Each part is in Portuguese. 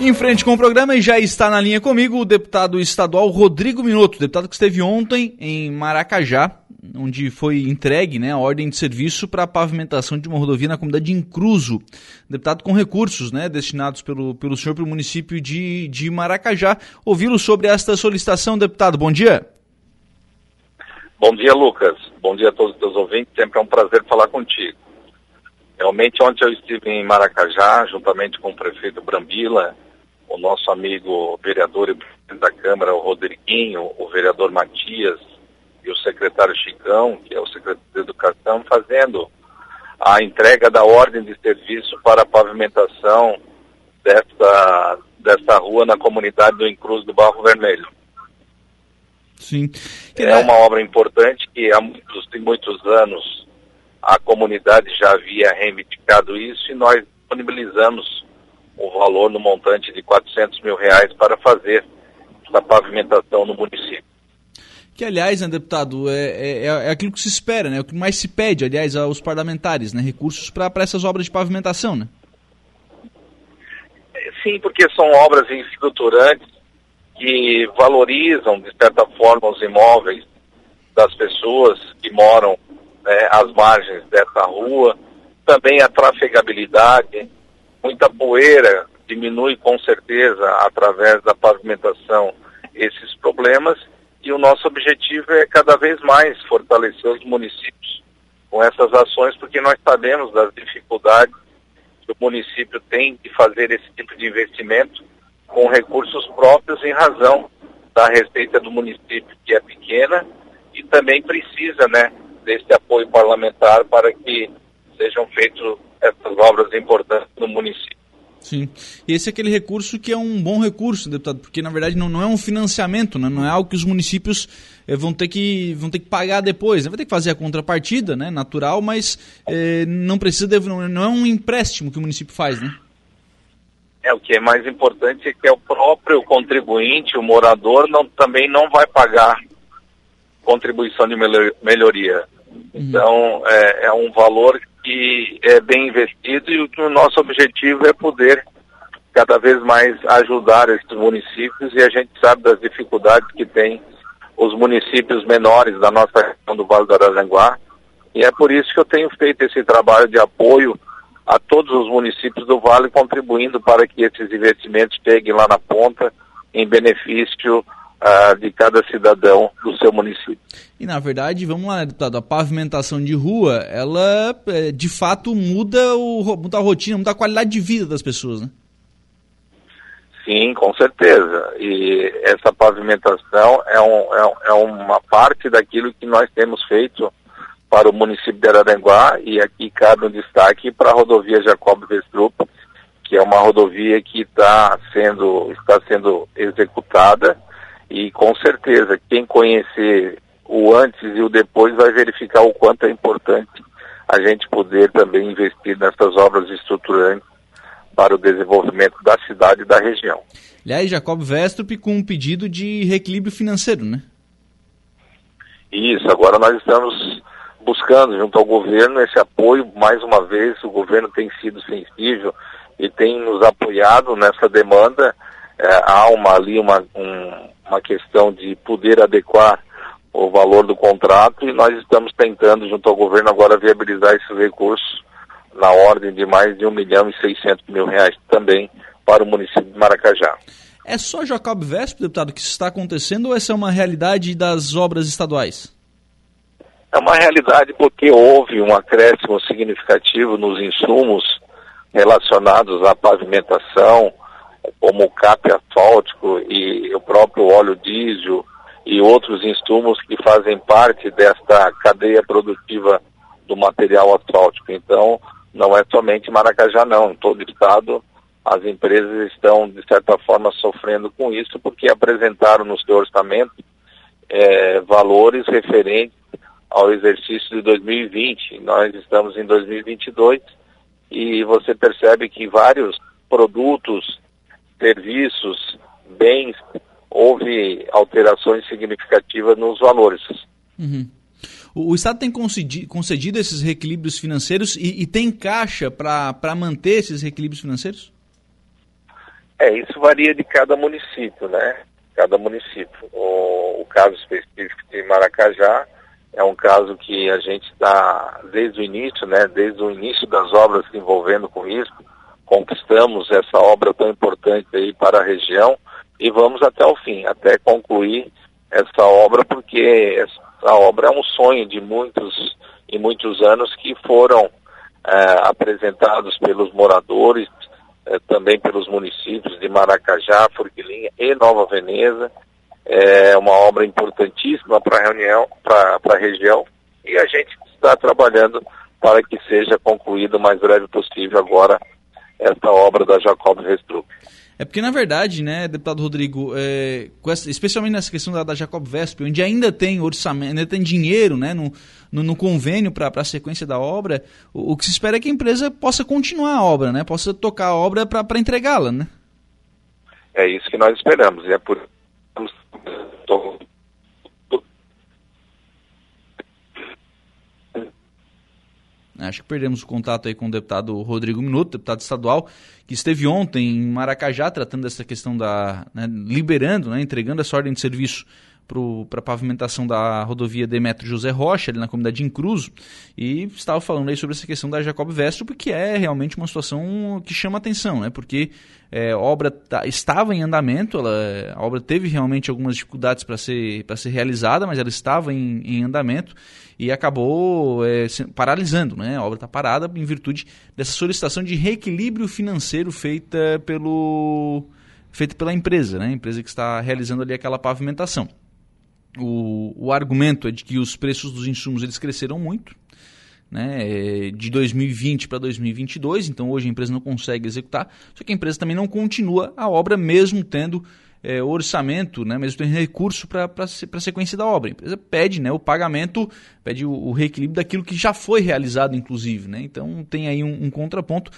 Em frente com o programa e já está na linha comigo o deputado estadual Rodrigo Minuto, deputado que esteve ontem em Maracajá, onde foi entregue né, a ordem de serviço para a pavimentação de uma rodovia na comunidade de Incruso. Deputado com recursos né, destinados pelo, pelo senhor para o município de, de Maracajá. Ouvi-lo sobre esta solicitação, deputado. Bom dia. Bom dia, Lucas. Bom dia a todos os ouvintes. Sempre é um prazer falar contigo. Realmente, ontem eu estive em Maracajá, juntamente com o prefeito Brambila, o nosso amigo vereador e presidente da Câmara, o Rodriguinho, o vereador Matias e o secretário Chicão, que é o secretário de Educação, fazendo a entrega da ordem de serviço para a pavimentação desta, desta rua na comunidade do Incruz do Barro Vermelho. Sim. É uma obra importante que há muitos, muitos anos a comunidade já havia reivindicado isso e nós disponibilizamos o valor no montante de 400 mil reais para fazer essa pavimentação no município. Que, aliás, né, deputado, é, é, é, aquilo que se espera, né? O que mais se pede, aliás, aos parlamentares, né? Recursos para essas obras de pavimentação, né? Sim, porque são obras estruturantes que valorizam, de certa forma, os imóveis das pessoas que moram né, às margens dessa rua, também a trafegabilidade, muita poeira diminui com certeza através da pavimentação esses problemas. E o nosso objetivo é cada vez mais fortalecer os municípios com essas ações porque nós sabemos das dificuldades que o município tem de fazer esse tipo de investimento com recursos próprios em razão da receita do município que é pequena e também precisa, né, desse apoio parlamentar para que sejam feitas essas obras importantes no município. Sim. E esse é aquele recurso que é um bom recurso, deputado, porque na verdade não, não é um financiamento, né? não é algo que os municípios eh, vão, ter que, vão ter que pagar depois. Né? Vai ter que fazer a contrapartida, né? natural, mas eh, não precisa de, não, não é um empréstimo que o município faz, né? É, o que é mais importante é que é o próprio contribuinte, o morador, não, também não vai pagar contribuição de melhoria. Então, é, é, um valor que é bem investido e o o nosso objetivo é poder cada vez mais ajudar esses municípios e a gente sabe das dificuldades que tem os municípios menores da nossa região do Vale do Araranguá. E é por isso que eu tenho feito esse trabalho de apoio a todos os municípios do Vale, contribuindo para que esses investimentos cheguem lá na ponta em benefício uh, de cada cidadão do seu município. E na verdade, vamos lá, né, deputado, a pavimentação de rua, ela é, de fato muda, o, muda a rotina, muda a qualidade de vida das pessoas, né? Sim, com certeza. E essa pavimentação é, um, é, é uma parte daquilo que nós temos feito para o município de Araranguá e aqui cabe um destaque para a rodovia Jacob Vestrup, que é uma rodovia que tá sendo, está sendo executada e com certeza, quem conhecer o antes e o depois vai verificar o quanto é importante a gente poder também investir nessas obras estruturantes para o desenvolvimento da cidade e da região. Aliás, Jacob Vestrup com um pedido de reequilíbrio financeiro, né? Isso, agora nós estamos buscando junto ao governo esse apoio, mais uma vez, o governo tem sido sensível e tem nos apoiado nessa demanda. É, há uma, ali uma, um, uma questão de poder adequar o valor do contrato e nós estamos tentando, junto ao governo, agora viabilizar esses recursos na ordem de mais de 1 milhão e 600 mil reais também para o município de Maracajá. É só Jacob Vesp, deputado, que isso está acontecendo ou essa é uma realidade das obras estaduais? É uma realidade porque houve um acréscimo significativo nos insumos relacionados à pavimentação, como o cap asfáltico e o próprio óleo diesel e outros insumos que fazem parte desta cadeia produtiva do material asfáltico. Então, não é somente Maracajá, não. Em todo o estado, as empresas estão, de certa forma, sofrendo com isso, porque apresentaram no seu orçamento é, valores referentes ao exercício de 2020. Nós estamos em 2022 e você percebe que vários produtos serviços, bens, houve alterações significativas nos valores. Uhum. O, Estado tem concedido, concedido, esses reequilíbrios financeiros e, e tem caixa para manter esses reequilíbrios financeiros? É, isso varia de cada município, né? Cada município. O, o caso específico de Maracajá é um caso que a gente está desde o início, né? Desde o início das obras se envolvendo com isso, conquistamos essa obra tão importante aí para a região e vamos até o fim, até concluir essa obra, porque essa obra é um sonho de muitos e muitos anos que foram é, apresentados pelos moradores, é, também pelos municípios de Maracajá, Forquilinha e Nova Veneza. É uma obra importantíssima para a reunião, para a região, e a gente está trabalhando para que seja concluída o mais breve possível agora esta obra da Jacob Restrup. É porque, na verdade, né, deputado Rodrigo, é, essa, especialmente nessa questão da, da Jacob Vesp, onde ainda tem orçamento, ainda tem dinheiro né, no, no, no convênio para a sequência da obra, o, o, que se espera é que a empresa possa continuar a obra, né, possa tocar a obra para entregá-la. Né? É isso que nós esperamos. E é por Acho que perdemos o contato aí com o deputado Rodrigo Minuto, deputado estadual, que esteve ontem em Maracajá tratando dessa questão da. Né, liberando, né, entregando essa ordem de serviço para a pavimentação da rodovia Demetrio José Rocha, ali na comunidade de Incruso, e estava falando aí sobre essa questão da Jacob Vestro, porque é realmente uma situação que chama atenção, né? porque é, a obra tá, estava em andamento, ela, a obra teve realmente algumas dificuldades para ser, ser realizada, mas ela estava em, em andamento e acabou é, paralisando, né? a obra está parada em virtude dessa solicitação de reequilíbrio financeiro feita pelo feita pela empresa, né? a empresa que está realizando ali aquela pavimentação. O, o argumento é de que os preços dos insumos eles cresceram muito, né, é, de 2020 para 2022, então hoje a empresa não consegue executar, só que a empresa também não continua a obra mesmo tendo é, orçamento, né, mesmo tendo recurso para a sequência da obra. A empresa pede né, o pagamento, pede o, o, reequilíbrio daquilo que já foi realizado, inclusive. Né, então tem aí um, um contraponto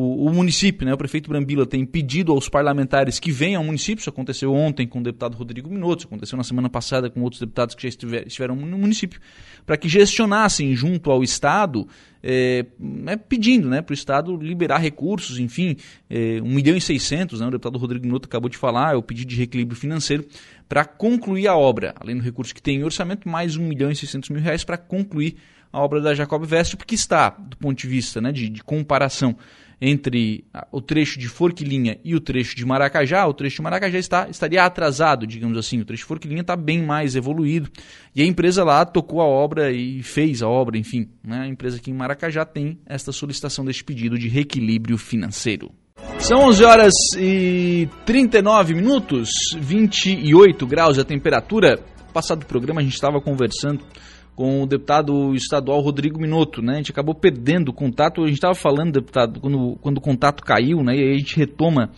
o, o, município, né, o prefeito Brambila tem pedido aos parlamentares que venham ao município, isso aconteceu ontem com o deputado Rodrigo Minotto, isso aconteceu na semana passada com outros deputados que já estiver, estiveram no município, para que gestionassem junto ao Estado, é, né, pedindo né, para o Estado liberar recursos, enfim, é, 1 milhão e 600, né, o deputado Rodrigo Minotto acabou de falar, é o pedido de reequilíbrio financeiro, para concluir a obra, além do recurso que tem em orçamento, mais 1 milhão e 600 mil reais para concluir a obra da Jacob Vestre, porque está, do ponto de vista né, de, de comparação entre o trecho de Forquilinha e o trecho de Maracajá, o trecho de Maracajá está, estaria atrasado, digamos assim. O trecho de Forquilinha está bem mais evoluído. E a empresa lá tocou a obra e fez a obra, enfim. Né? A empresa aqui em Maracajá tem esta solicitação deste pedido de reequilíbrio financeiro. São 11 horas e 39 minutos, 28 graus a temperatura. Passado o programa a gente estava conversando com o deputado estadual Rodrigo Minotto, né? A gente acabou perdendo o contato, a gente estava falando, deputado, quando, quando o contato caiu, né? E aí a gente retoma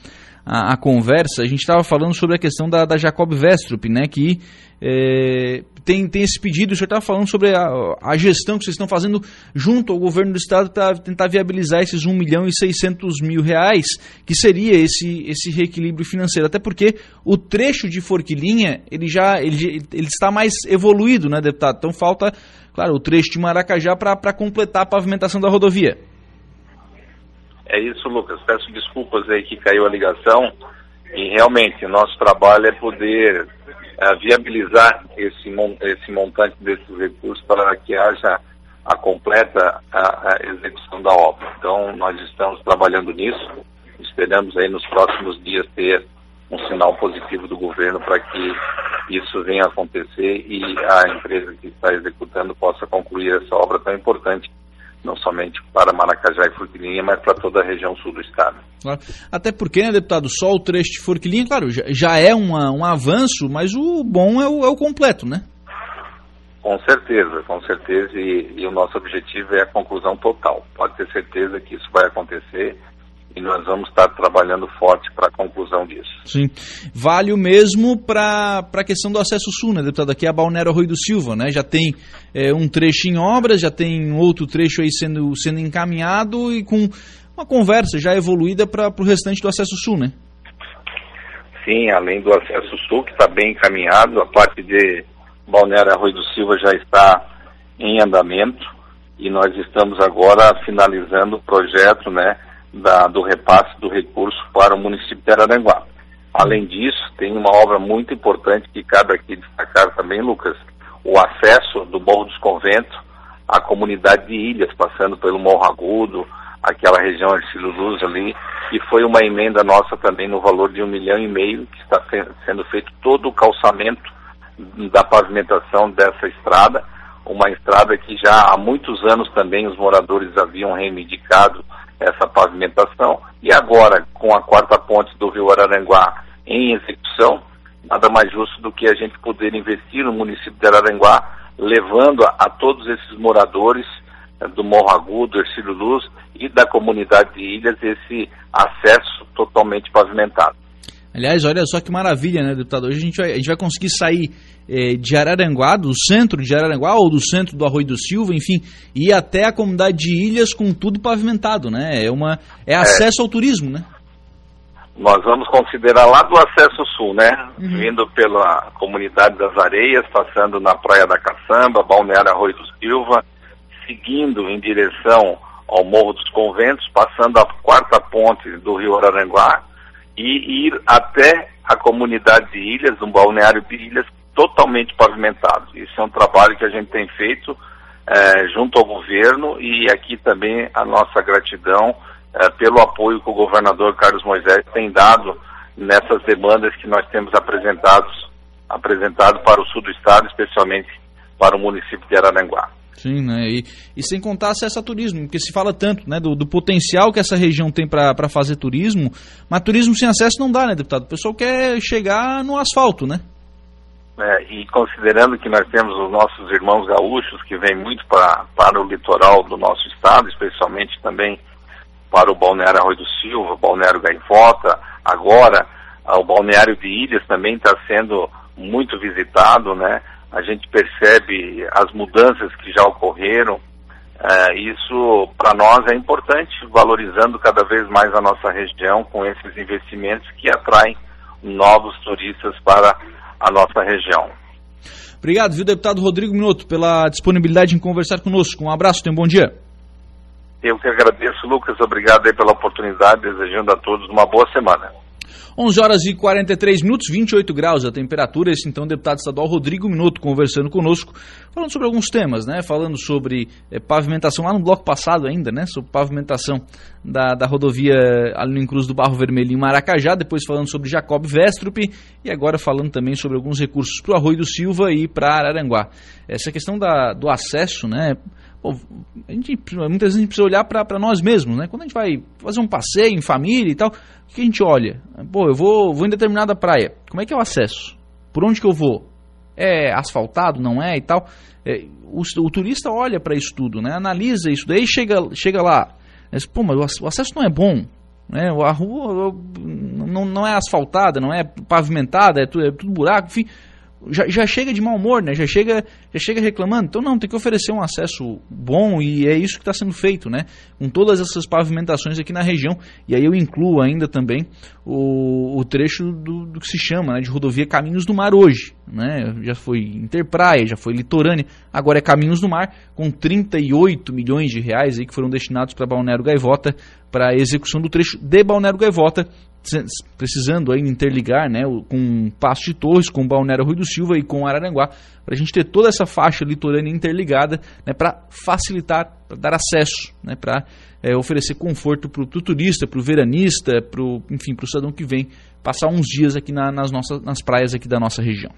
a, a conversa, a gente estava falando sobre a questão da, da Jacob Vestrup, né? Que é, tem, tem esse pedido, o senhor estava falando sobre a, a, gestão que vocês estão fazendo junto ao governo do estado para tentar viabilizar esses 1 milhão e 600 mil reais, que seria esse, esse reequilíbrio financeiro. Até porque o trecho de Forquilinha, ele já ele, ele está mais evoluído, né, deputado? Então falta, claro, o trecho de Maracajá para completar a pavimentação da rodovia. É isso, Lucas. Peço desculpas aí que caiu a ligação. E realmente, nosso trabalho é poder uh, viabilizar esse, esse montante desses recursos para que haja a completa a, a execução da obra. Então, nós estamos trabalhando nisso, esperamos aí nos próximos dias ter um sinal positivo do governo para que isso venha a acontecer e a empresa que está executando possa concluir essa obra tão importante não somente para Maracajá e Forquilinha, mas para toda a região sul do estado. Até porque, né, deputado, só o trecho de Forquilinha, claro, já, já é uma, um avanço, mas o bom é o, é o, completo, né? Com certeza, com certeza, e, e o nosso objetivo é a conclusão total. Pode ter certeza que isso vai acontecer e nós vamos estar trabalhando forte para a conclusão disso. Sim. Vale o mesmo para a questão do acesso sul, né, deputado? Aqui é a Balneário Rui do Silva, né? Já tem é, um trecho em obras, já tem outro trecho aí sendo, sendo encaminhado e com uma conversa já evoluída para o restante do acesso sul, né? Sim, além do acesso sul, que está bem encaminhado, a parte de Balneário Rui do Silva já está em andamento e nós estamos agora finalizando o projeto, né? Da, do repasse do recurso para o município de Araranguá. Além disso, tem uma obra muito importante que cabe aqui destacar também, Lucas, o acesso do Morro dos Conventos à comunidade de Ilhas, passando pelo Morro Agudo, aquela região de Luz ali, e foi uma emenda nossa também no valor de um milhão e meio, que está sendo feito todo o calçamento da pavimentação dessa estrada, uma estrada que já há muitos anos também os moradores haviam reivindicado essa pavimentação, e agora, com a quarta ponte do Rio Araranguá em execução, nada mais justo do que a gente poder investir no município de Araranguá, levando a, a todos esses moradores eh, do Morro Agudo, Ercílio Luz e da comunidade de Ilhas esse acesso totalmente pavimentado. Aliás, olha só que maravilha, né, deputado? Hoje a gente vai, a gente vai conseguir sair eh, de Araranguá, do centro de Araranguá ou do centro do Arroio do Silva, enfim, e ir até a comunidade de Ilhas com tudo pavimentado, né? É, uma, é acesso é. ao turismo, né? Nós vamos considerar lá do acesso sul, né? Uhum. Vindo pela comunidade das Areias, passando na Praia da Caçamba, Balneário Arroio do Silva, seguindo em direção ao Morro dos Conventos, passando a quarta ponte do Rio Araranguá e ir até a comunidade de Ilhas, um balneário de Ilhas totalmente pavimentado. Isso é um trabalho que a gente tem feito é, junto ao governo e aqui também a nossa gratidão é, pelo apoio que o governador Carlos Moisés tem dado nessas demandas que nós temos apresentados, apresentado para o sul do estado, especialmente para o município de Araranguá. Sim, né? E, e, sem contar acesso a turismo, porque se fala tanto né, do, do potencial que essa região tem para fazer turismo, mas turismo sem acesso não dá, né, deputado? O pessoal quer chegar no asfalto, né? É, e considerando que nós temos os nossos irmãos gaúchos que vêm muito pra, para o litoral do nosso estado, especialmente também para o Balneário Arroio do Silva, Balneário Gaivota, agora o Balneário de Ilhas também está sendo muito visitado, né? A gente percebe as mudanças que já ocorreram. É, isso para nós é importante, valorizando cada vez mais a nossa região com esses investimentos que atraem novos turistas para a nossa região. Obrigado, viu, deputado Rodrigo Minuto, pela disponibilidade em conversar conosco. Um abraço, tenha um bom dia. Eu que agradeço, Lucas. Obrigado aí pela oportunidade, desejando a todos uma boa semana. 11 horas e 43 minutos, 28 graus a temperatura. Esse então deputado estadual Rodrigo Minuto conversando conosco, falando sobre alguns temas, né? Falando sobre é, pavimentação lá no bloco passado ainda, né? Sobre pavimentação da, da rodovia ali no Cruz do Barro Vermelho em Maracajá, depois falando sobre Jacob Vestrup e agora falando também sobre alguns recursos para o Arroio do Silva e para Araranguá. Essa questão da, do acesso, né? Pô, a gente, muitas vezes a gente precisa olhar para nós mesmos, né? Quando a gente vai fazer um passeio em família e tal, o que a gente olha? Pô, eu vou, vou em determinada praia, como é que é o acesso? Por onde que eu vou? É asfaltado, não é e tal? É, o, o, turista olha para isso tudo, né? Analisa isso, daí chega, chega lá, diz, pô, mas o acesso não é bom, né? A rua não, não é asfaltada, não é pavimentada, é tudo, é tudo buraco, enfim já, já chega de mau humor, né? Já chega, já chega reclamando. Então não, tem que oferecer um acesso bom e é isso que está sendo feito, né? Com todas essas pavimentações aqui na região. E aí eu incluo ainda também o, o trecho do, do, que se chama né, de rodovia Caminhos do Mar hoje, né? Já foi Interpraia, já foi Litorânea, agora é Caminhos do Mar, com 38 milhões de reais aí que foram destinados para Balneário Gaivota para a execução do trecho de Balneário Gaivota precisando ainda interligar né, com Passo de Torres, com Balneário Rui do Silva e com Araranguá, para a gente ter toda essa faixa litorânea interligada né, para facilitar, para dar acesso, né, para é, oferecer conforto para o turista, para o veranista, pro, enfim, para o cidadão que vem passar uns dias aqui na, nas, nossas, nas praias aqui da nossa região.